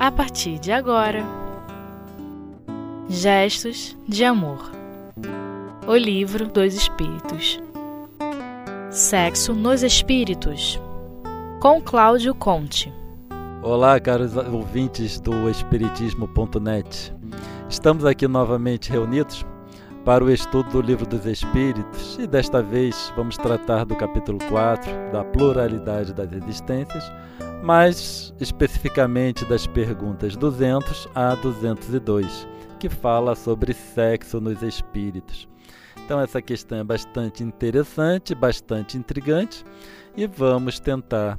a partir de agora. Gestos de Amor O Livro dos Espíritos Sexo nos Espíritos com Cláudio Conte. Olá, caros ouvintes do Espiritismo.net. Estamos aqui novamente reunidos para o estudo do Livro dos Espíritos e desta vez vamos tratar do capítulo 4, da pluralidade das existências, mais especificamente das perguntas 200 a 202, que fala sobre sexo nos espíritos. Então, essa questão é bastante interessante, bastante intrigante e vamos tentar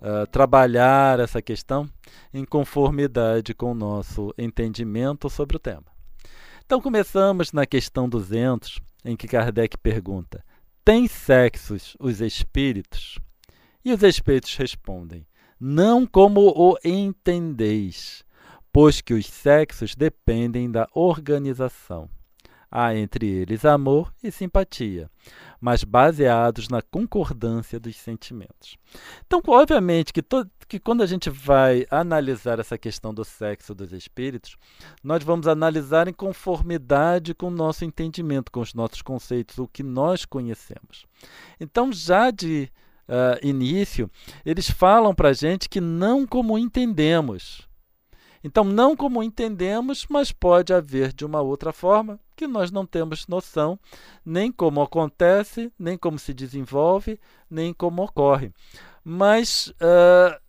uh, trabalhar essa questão em conformidade com o nosso entendimento sobre o tema. Então, começamos na questão 200, em que Kardec pergunta: Tem sexos os espíritos? E os espíritos respondem: Não como o entendeis, pois que os sexos dependem da organização. Há entre eles amor e simpatia, mas baseados na concordância dos sentimentos. Então, obviamente que, que quando a gente vai analisar essa questão do sexo dos espíritos, nós vamos analisar em conformidade com o nosso entendimento, com os nossos conceitos, o que nós conhecemos. Então, já de uh, início, eles falam para a gente que não como entendemos, então, não como entendemos, mas pode haver de uma outra forma que nós não temos noção nem como acontece, nem como se desenvolve, nem como ocorre. Mas uh,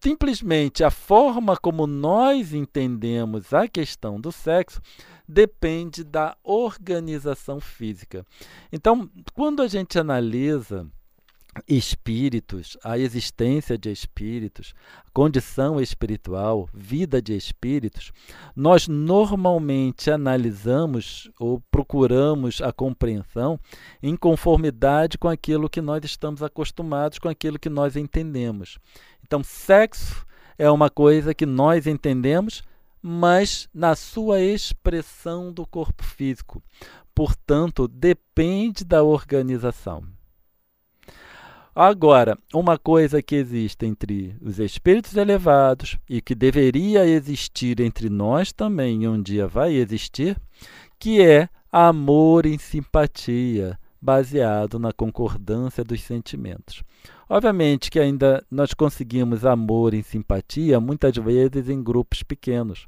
simplesmente a forma como nós entendemos a questão do sexo depende da organização física. Então, quando a gente analisa espíritos, a existência de espíritos, condição espiritual, vida de espíritos, nós normalmente analisamos ou procuramos a compreensão em conformidade com aquilo que nós estamos acostumados, com aquilo que nós entendemos. Então, sexo é uma coisa que nós entendemos, mas na sua expressão do corpo físico. Portanto, depende da organização. Agora, uma coisa que existe entre os espíritos elevados e que deveria existir entre nós também, e um dia vai existir, que é amor e simpatia, baseado na concordância dos sentimentos. Obviamente que ainda nós conseguimos amor e simpatia muitas vezes em grupos pequenos,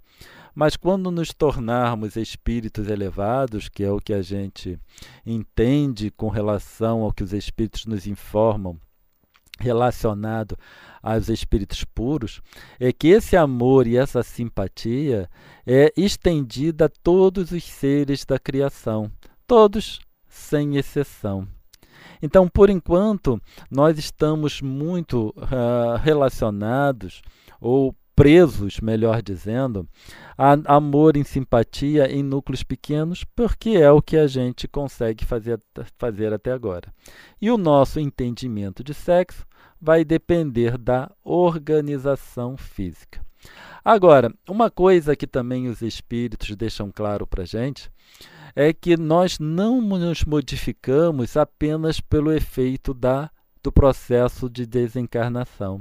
mas quando nos tornarmos espíritos elevados, que é o que a gente entende com relação ao que os espíritos nos informam relacionado aos espíritos puros, é que esse amor e essa simpatia é estendida a todos os seres da criação, todos sem exceção. Então, por enquanto, nós estamos muito uh, relacionados ou presos, melhor dizendo, a amor e simpatia em núcleos pequenos, porque é o que a gente consegue fazer, fazer até agora. E o nosso entendimento de sexo vai depender da organização física. Agora, uma coisa que também os espíritos deixam claro para a gente é que nós não nos modificamos apenas pelo efeito da, do processo de desencarnação.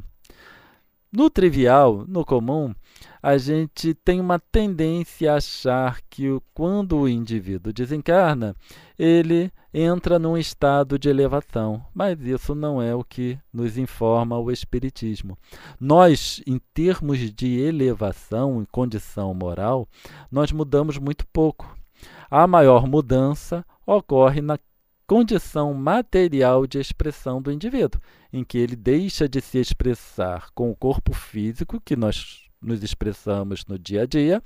No trivial, no comum, a gente tem uma tendência a achar que quando o indivíduo desencarna, ele entra num estado de elevação, mas isso não é o que nos informa o Espiritismo. Nós, em termos de elevação e condição moral, nós mudamos muito pouco. A maior mudança ocorre na condição material de expressão do indivíduo, em que ele deixa de se expressar com o corpo físico, que nós nos expressamos no dia a dia,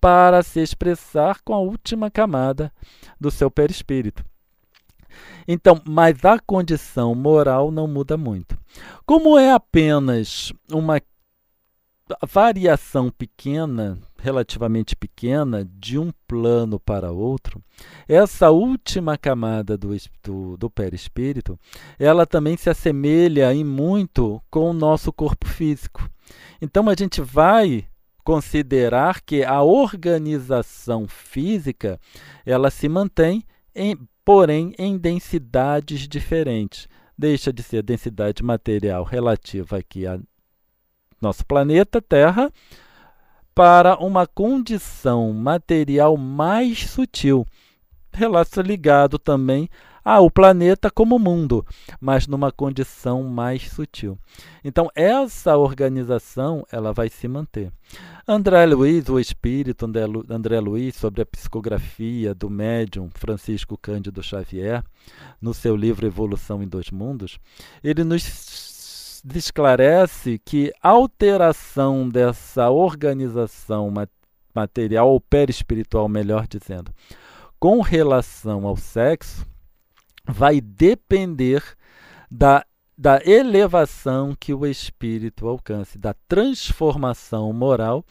para se expressar com a última camada do seu perispírito. Então, mas a condição moral não muda muito. Como é apenas uma variação pequena, relativamente pequena, de um plano para outro, essa última camada do, do, do perispírito, ela também se assemelha em muito com o nosso corpo físico. Então a gente vai considerar que a organização física ela se mantém, em, porém em densidades diferentes. Deixa de ser densidade material relativa aqui a nosso planeta Terra, para uma condição material mais sutil, ligado também ao planeta como mundo, mas numa condição mais sutil. Então essa organização ela vai se manter. André Luiz, o espírito André Luiz sobre a psicografia do médium Francisco Cândido Xavier, no seu livro Evolução em Dois Mundos, ele nos esclarece que alteração dessa organização material ou perispiritual, melhor dizendo, com relação ao sexo, vai depender da, da elevação que o espírito alcance, da transformação moral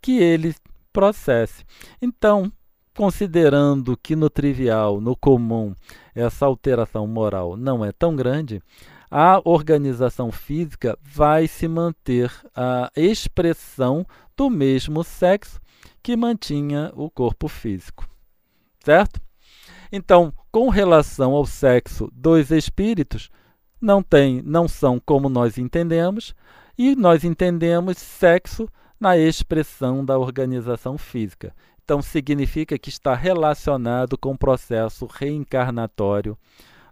que ele processe. Então, considerando que no trivial, no comum, essa alteração moral não é tão grande, a organização física vai se manter a expressão do mesmo sexo que mantinha o corpo físico. Certo? Então, com relação ao sexo dos espíritos, não tem, não são como nós entendemos, e nós entendemos sexo na expressão da organização física. Então, significa que está relacionado com o processo reencarnatório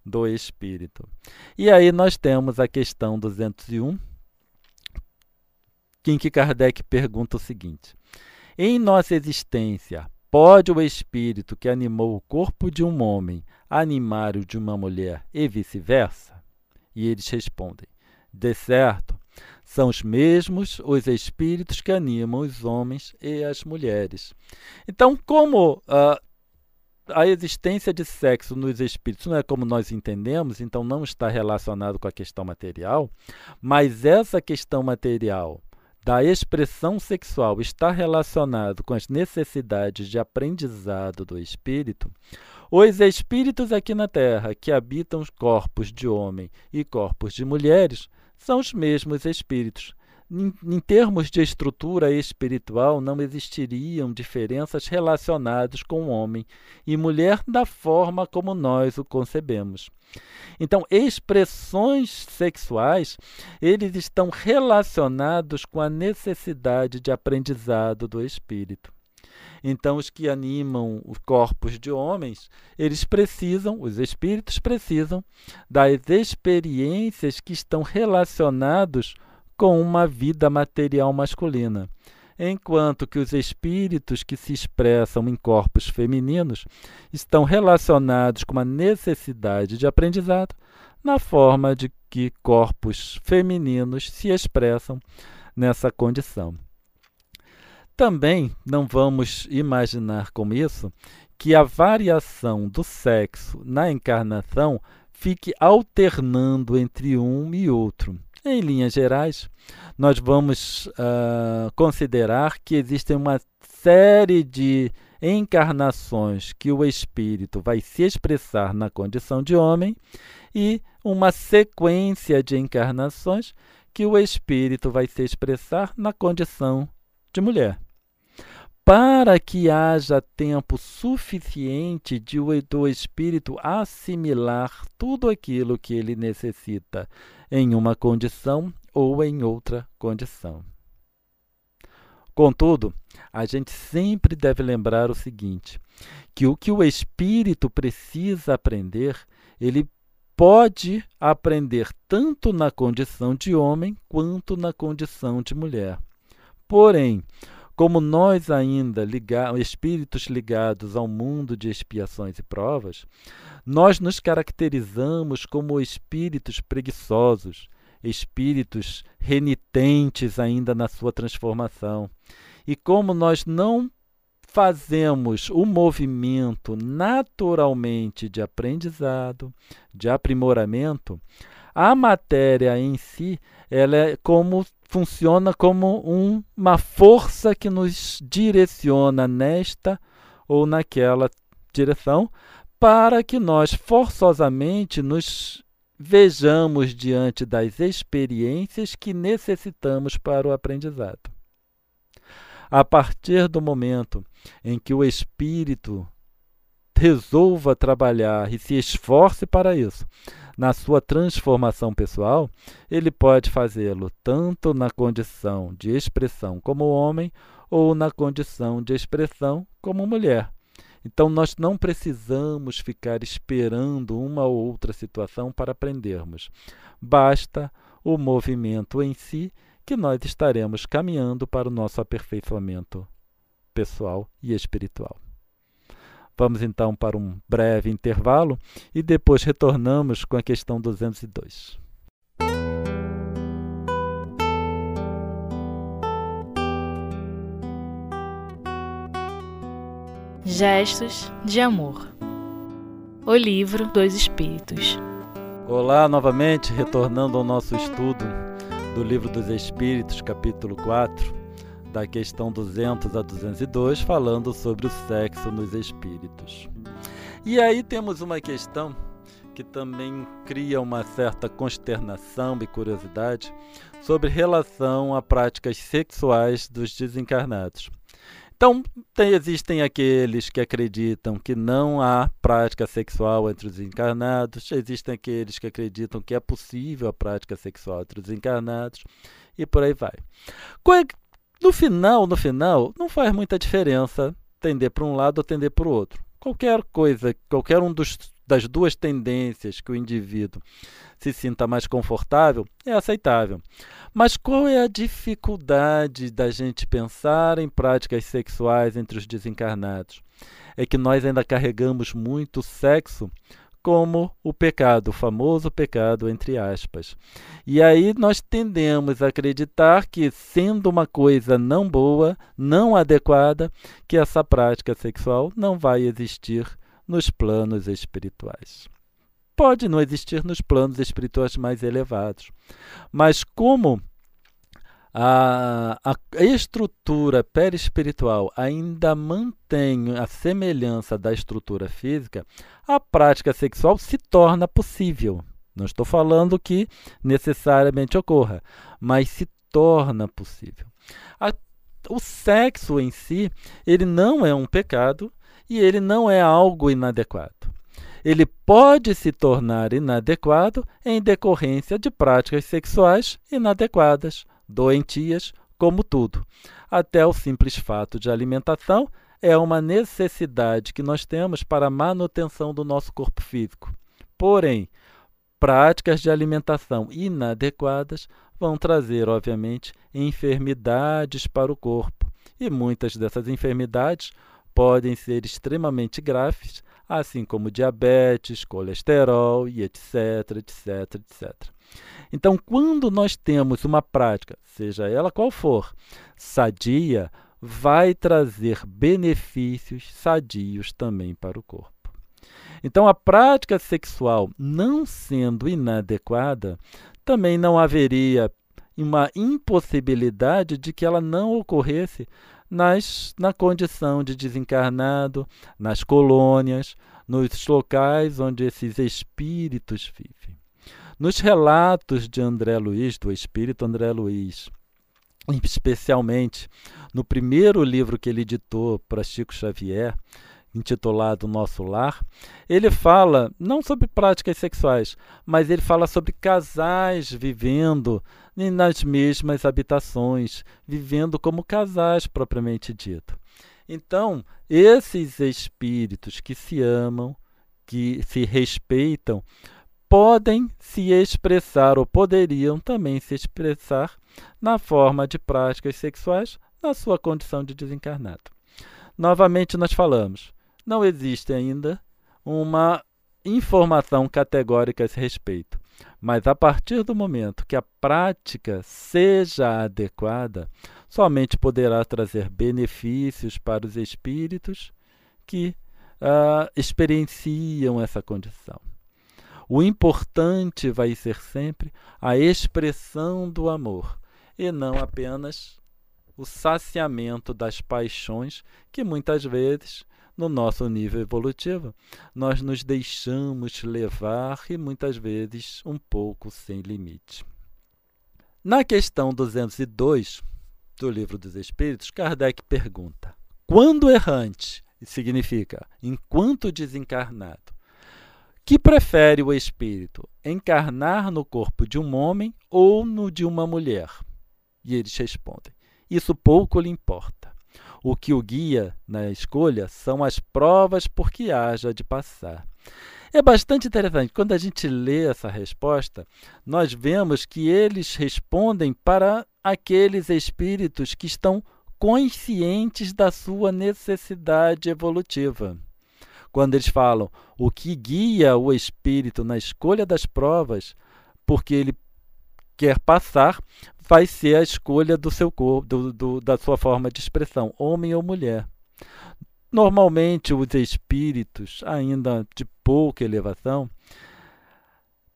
do espírito. E aí nós temos a questão 201, em que Kardec pergunta o seguinte: Em nossa existência, pode o espírito que animou o corpo de um homem animar o de uma mulher e vice-versa? E eles respondem: De certo, são os mesmos os espíritos que animam os homens e as mulheres. Então, como uh, a existência de sexo nos espíritos não é como nós entendemos, então não está relacionado com a questão material, mas essa questão material da expressão sexual está relacionado com as necessidades de aprendizado do espírito, os espíritos aqui na Terra que habitam os corpos de homem e corpos de mulheres são os mesmos espíritos. Em, em termos de estrutura espiritual, não existiriam diferenças relacionadas com homem e mulher da forma como nós o concebemos. Então, expressões sexuais, eles estão relacionados com a necessidade de aprendizado do espírito. Então, os que animam os corpos de homens, eles precisam, os espíritos precisam das experiências que estão relacionados com uma vida material masculina, enquanto que os espíritos que se expressam em corpos femininos estão relacionados com uma necessidade de aprendizado na forma de que corpos femininos se expressam nessa condição. Também não vamos imaginar com isso que a variação do sexo na encarnação fique alternando entre um e outro. Em linhas gerais, nós vamos uh, considerar que existem uma série de encarnações que o espírito vai se expressar na condição de homem e uma sequência de encarnações que o espírito vai se expressar na condição de mulher para que haja tempo suficiente de do espírito assimilar tudo aquilo que ele necessita em uma condição ou em outra condição. Contudo, a gente sempre deve lembrar o seguinte: que o que o espírito precisa aprender, ele pode aprender tanto na condição de homem quanto na condição de mulher. Porém, como nós ainda ligar, espíritos ligados ao mundo de expiações e provas, nós nos caracterizamos como espíritos preguiçosos, espíritos renitentes ainda na sua transformação. E como nós não fazemos o movimento naturalmente de aprendizado, de aprimoramento, a matéria em si, ela é como funciona como um, uma força que nos direciona nesta ou naquela direção, para que nós forçosamente nos vejamos diante das experiências que necessitamos para o aprendizado. A partir do momento em que o espírito resolva trabalhar e se esforce para isso, na sua transformação pessoal, ele pode fazê-lo tanto na condição de expressão como homem ou na condição de expressão como mulher. Então, nós não precisamos ficar esperando uma ou outra situação para aprendermos. Basta o movimento em si que nós estaremos caminhando para o nosso aperfeiçoamento pessoal e espiritual. Vamos então para um breve intervalo e depois retornamos com a questão 202. Gestos de Amor. O Livro dos Espíritos. Olá, novamente, retornando ao nosso estudo do Livro dos Espíritos, capítulo 4, da questão 200 a 202, falando sobre o sexo nos espíritos. E aí temos uma questão que também cria uma certa consternação e curiosidade sobre relação a práticas sexuais dos desencarnados. Então, tem, existem aqueles que acreditam que não há prática sexual entre os encarnados, existem aqueles que acreditam que é possível a prática sexual entre os encarnados, e por aí vai. No final, no final, não faz muita diferença tender para um lado ou tender para o outro. Qualquer coisa, qualquer um dos, das duas tendências que o indivíduo se sinta mais confortável é aceitável. Mas qual é a dificuldade da gente pensar em práticas sexuais entre os desencarnados? É que nós ainda carregamos muito sexo como o pecado, o famoso pecado, entre aspas. E aí nós tendemos a acreditar que, sendo uma coisa não boa, não adequada, que essa prática sexual não vai existir nos planos espirituais pode não existir nos planos espirituais mais elevados. Mas como a, a estrutura perispiritual ainda mantém a semelhança da estrutura física, a prática sexual se torna possível. Não estou falando que necessariamente ocorra, mas se torna possível. A, o sexo em si, ele não é um pecado e ele não é algo inadequado ele pode se tornar inadequado em decorrência de práticas sexuais inadequadas, doentias, como tudo. Até o simples fato de alimentação é uma necessidade que nós temos para a manutenção do nosso corpo físico. Porém, práticas de alimentação inadequadas vão trazer, obviamente, enfermidades para o corpo. E muitas dessas enfermidades podem ser extremamente graves, assim como diabetes, colesterol e etc, etc, etc. Então, quando nós temos uma prática, seja ela qual for, sadia, vai trazer benefícios sadios também para o corpo. Então, a prática sexual não sendo inadequada, também não haveria uma impossibilidade de que ela não ocorresse nas, na condição de desencarnado, nas colônias, nos locais onde esses espíritos vivem. Nos relatos de André Luiz, do espírito André Luiz, especialmente no primeiro livro que ele editou para Chico Xavier, intitulado Nosso Lar, ele fala não sobre práticas sexuais, mas ele fala sobre casais vivendo nas mesmas habitações, vivendo como casais propriamente dito. Então, esses espíritos que se amam, que se respeitam, podem se expressar ou poderiam também se expressar na forma de práticas sexuais na sua condição de desencarnado. Novamente, nós falamos, não existe ainda uma informação categórica a esse respeito. Mas a partir do momento que a prática seja adequada, somente poderá trazer benefícios para os espíritos que uh, experienciam essa condição. O importante vai ser sempre a expressão do amor e não apenas o saciamento das paixões que muitas vezes no nosso nível evolutivo, nós nos deixamos levar e muitas vezes um pouco sem limite. Na questão 202 do Livro dos Espíritos, Kardec pergunta: quando errante, significa enquanto desencarnado, que prefere o espírito, encarnar no corpo de um homem ou no de uma mulher? E eles respondem: isso pouco lhe importa. O que o guia na escolha são as provas por que haja de passar. É bastante interessante. Quando a gente lê essa resposta, nós vemos que eles respondem para aqueles espíritos que estão conscientes da sua necessidade evolutiva. Quando eles falam o que guia o espírito na escolha das provas, porque ele quer passar, vai ser a escolha do seu corpo, do, do, da sua forma de expressão, homem ou mulher. Normalmente, os espíritos, ainda de pouca elevação,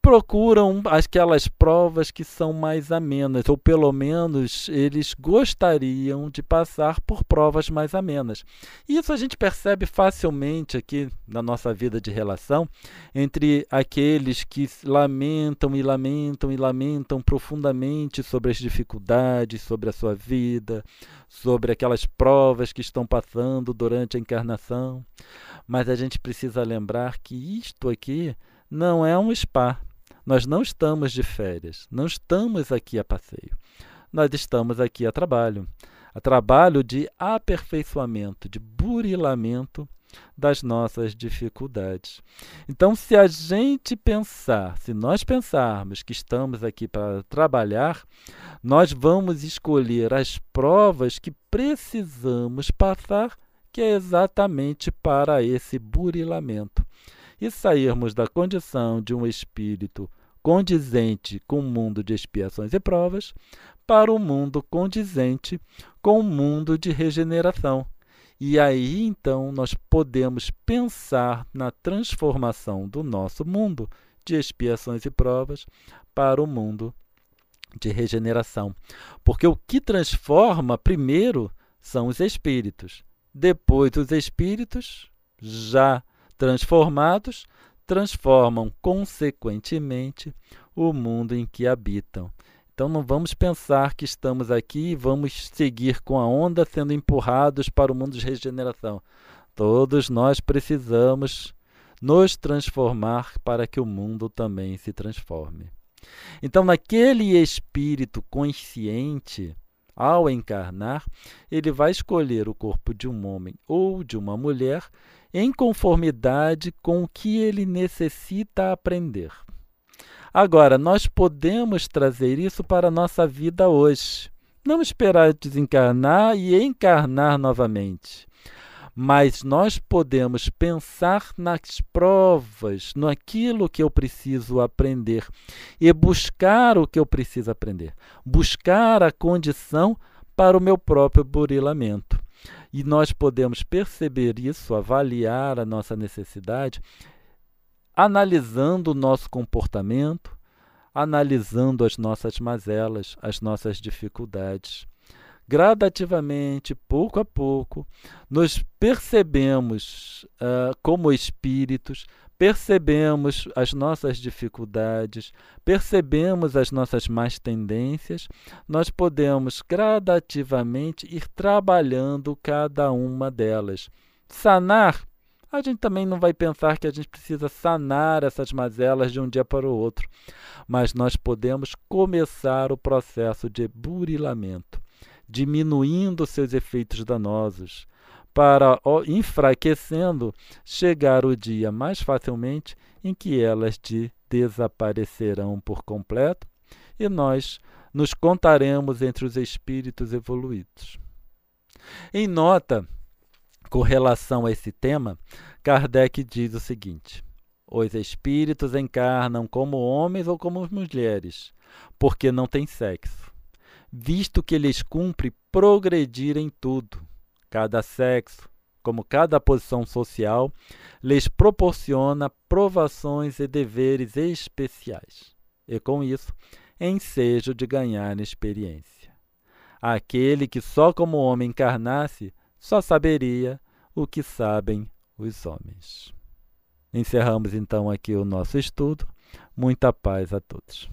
procuram aquelas provas que são mais amenas, ou pelo menos eles gostariam de passar por provas mais amenas. Isso a gente percebe facilmente aqui na nossa vida de relação entre aqueles que lamentam e lamentam e lamentam profundamente sobre as dificuldades, sobre a sua vida, sobre aquelas provas que estão passando durante a encarnação. Mas a gente precisa lembrar que isto aqui não é um spa nós não estamos de férias, não estamos aqui a passeio. Nós estamos aqui a trabalho, a trabalho de aperfeiçoamento, de burilamento das nossas dificuldades. Então, se a gente pensar, se nós pensarmos que estamos aqui para trabalhar, nós vamos escolher as provas que precisamos passar, que é exatamente para esse burilamento. E sairmos da condição de um espírito condizente com o mundo de expiações e provas, para o mundo condizente com o mundo de regeneração. E aí então nós podemos pensar na transformação do nosso mundo de expiações e provas para o mundo de regeneração. Porque o que transforma primeiro são os espíritos. Depois, os espíritos já transformados transformam consequentemente o mundo em que habitam. Então não vamos pensar que estamos aqui e vamos seguir com a onda sendo empurrados para o mundo de regeneração. Todos nós precisamos nos transformar para que o mundo também se transforme. Então, naquele espírito consciente, ao encarnar, ele vai escolher o corpo de um homem ou de uma mulher em conformidade com o que ele necessita aprender. Agora, nós podemos trazer isso para a nossa vida hoje. Não esperar desencarnar e encarnar novamente. Mas nós podemos pensar nas provas, naquilo que eu preciso aprender e buscar o que eu preciso aprender. Buscar a condição para o meu próprio burilamento. E nós podemos perceber isso, avaliar a nossa necessidade, analisando o nosso comportamento, analisando as nossas mazelas, as nossas dificuldades. Gradativamente, pouco a pouco, nos percebemos uh, como espíritos, percebemos as nossas dificuldades, percebemos as nossas más tendências, nós podemos gradativamente ir trabalhando cada uma delas. Sanar, a gente também não vai pensar que a gente precisa sanar essas mazelas de um dia para o outro, mas nós podemos começar o processo de burilamento, diminuindo seus efeitos danosos para, enfraquecendo, chegar o dia mais facilmente em que elas de desaparecerão por completo e nós nos contaremos entre os espíritos evoluídos. Em nota com relação a esse tema, Kardec diz o seguinte: os espíritos encarnam como homens ou como mulheres, porque não têm sexo, visto que lhes cumpre progredir em tudo Cada sexo, como cada posição social, lhes proporciona provações e deveres especiais, e com isso, ensejo de ganhar experiência. Aquele que só como homem encarnasse, só saberia o que sabem os homens. Encerramos então aqui o nosso estudo. Muita paz a todos.